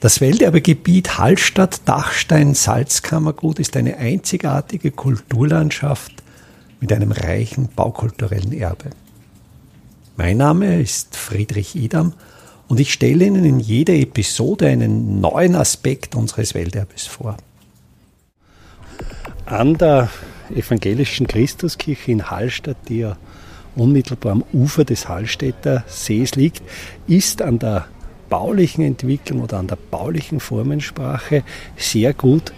Das Welterbegebiet Hallstatt-Dachstein-Salzkammergut ist eine einzigartige Kulturlandschaft mit einem reichen baukulturellen Erbe. Mein Name ist Friedrich Idam und ich stelle Ihnen in jeder Episode einen neuen Aspekt unseres Welterbes vor. An der evangelischen Christuskirche in Hallstatt, die ja unmittelbar am Ufer des Hallstätter Sees liegt, ist an der baulichen Entwicklung oder an der baulichen Formensprache sehr gut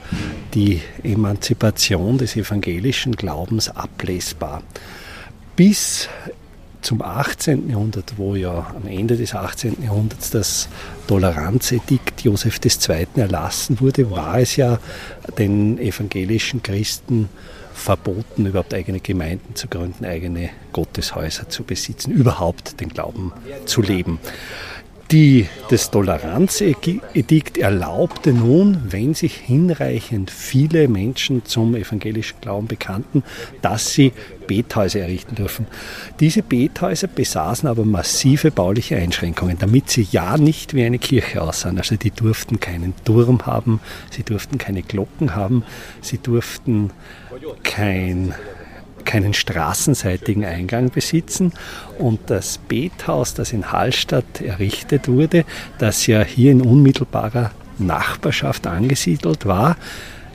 die Emanzipation des evangelischen Glaubens ablesbar. Bis zum 18. Jahrhundert, wo ja am Ende des 18. Jahrhunderts das Toleranzedikt Joseph II. erlassen wurde, war es ja den evangelischen Christen verboten, überhaupt eigene Gemeinden zu gründen, eigene Gotteshäuser zu besitzen, überhaupt den Glauben zu leben. Die, das Toleranzedikt erlaubte nun, wenn sich hinreichend viele Menschen zum evangelischen Glauben bekannten, dass sie Bethäuser errichten dürfen. Diese Bethäuser besaßen aber massive bauliche Einschränkungen, damit sie ja nicht wie eine Kirche aussahen. Also die durften keinen Turm haben, sie durften keine Glocken haben, sie durften kein keinen straßenseitigen Eingang besitzen. Und das Bethaus, das in Hallstatt errichtet wurde, das ja hier in unmittelbarer Nachbarschaft angesiedelt war,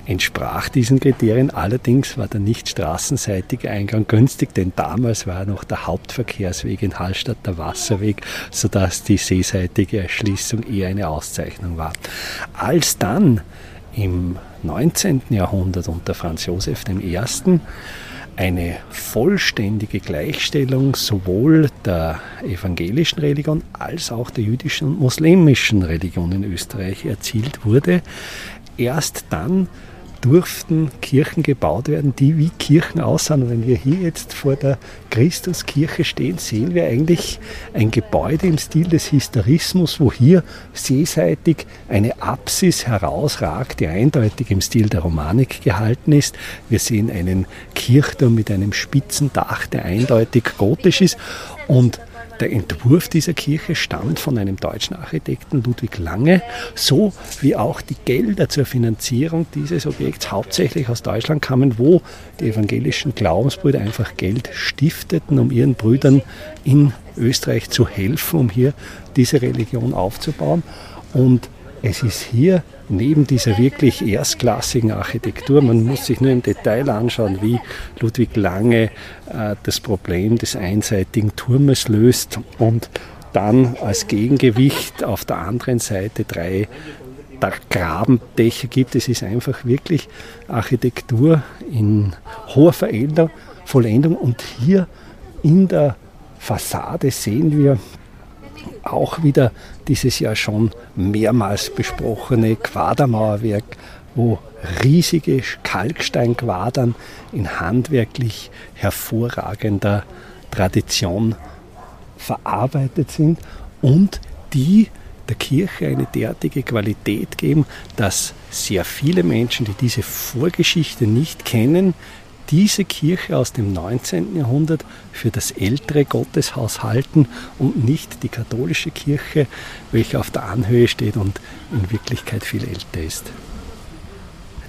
entsprach diesen Kriterien. Allerdings war der nicht straßenseitige Eingang günstig, denn damals war noch der Hauptverkehrsweg in Hallstatt der Wasserweg, sodass die seeseitige Erschließung eher eine Auszeichnung war. Als dann im 19. Jahrhundert unter Franz Josef I eine vollständige Gleichstellung sowohl der evangelischen Religion als auch der jüdischen und muslimischen Religion in Österreich erzielt wurde. Erst dann durften Kirchen gebaut werden, die wie Kirchen aussahen. Wenn wir hier jetzt vor der Christuskirche stehen, sehen wir eigentlich ein Gebäude im Stil des Historismus, wo hier seeseitig eine Apsis herausragt, die eindeutig im Stil der Romanik gehalten ist. Wir sehen einen Kirchturm mit einem spitzen Dach, der eindeutig gotisch ist. Und der Entwurf dieser Kirche stammt von einem deutschen Architekten Ludwig Lange, so wie auch die Gelder zur Finanzierung dieses Objekts hauptsächlich aus Deutschland kamen, wo die evangelischen Glaubensbrüder einfach Geld stifteten, um ihren Brüdern in Österreich zu helfen, um hier diese Religion aufzubauen. Und es ist hier neben dieser wirklich erstklassigen Architektur, man muss sich nur im Detail anschauen, wie Ludwig Lange äh, das Problem des einseitigen Turmes löst und dann als Gegengewicht auf der anderen Seite drei Grabendächer gibt. Es ist einfach wirklich Architektur in hoher Vollendung und hier in der Fassade sehen wir auch wieder dieses Jahr schon mehrmals besprochene Quadermauerwerk, wo riesige Kalksteinquadern in handwerklich hervorragender Tradition verarbeitet sind und die der Kirche eine derartige Qualität geben, dass sehr viele Menschen, die diese Vorgeschichte nicht kennen, diese Kirche aus dem 19. Jahrhundert für das ältere Gotteshaus halten und nicht die katholische Kirche, welche auf der Anhöhe steht und in Wirklichkeit viel älter ist.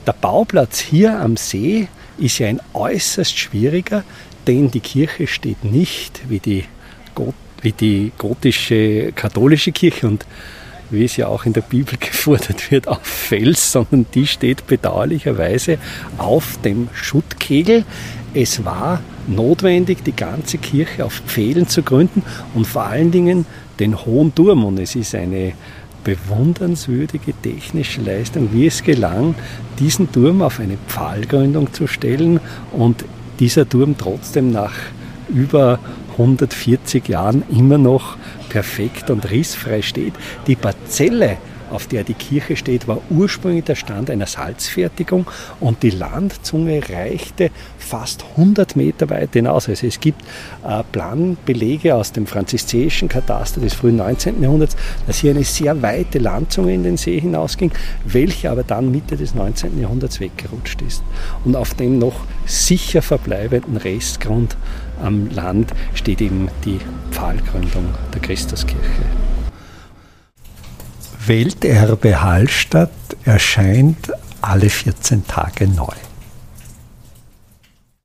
Der Bauplatz hier am See ist ja ein äußerst schwieriger, denn die Kirche steht nicht wie die, wie die gotische katholische Kirche und wie es ja auch in der Bibel gefordert wird, auf Fels, sondern die steht bedauerlicherweise auf dem Schuttkegel. Es war notwendig, die ganze Kirche auf Pfählen zu gründen und vor allen Dingen den hohen Turm. Und es ist eine bewundernswürdige technische Leistung, wie es gelang, diesen Turm auf eine Pfahlgründung zu stellen und dieser Turm trotzdem nach über 140 Jahren immer noch perfekt und rissfrei steht. Die Parzelle auf der die Kirche steht, war ursprünglich der Stand einer Salzfertigung und die Landzunge reichte fast 100 Meter weit hinaus. Also es gibt äh, Planbelege aus dem franziskanischen Kataster des frühen 19. Jahrhunderts, dass hier eine sehr weite Landzunge in den See hinausging, welche aber dann Mitte des 19. Jahrhunderts weggerutscht ist. Und auf dem noch sicher verbleibenden Restgrund am Land steht eben die Pfahlgründung der Christuskirche. Welterbe Hallstatt erscheint alle 14 Tage neu.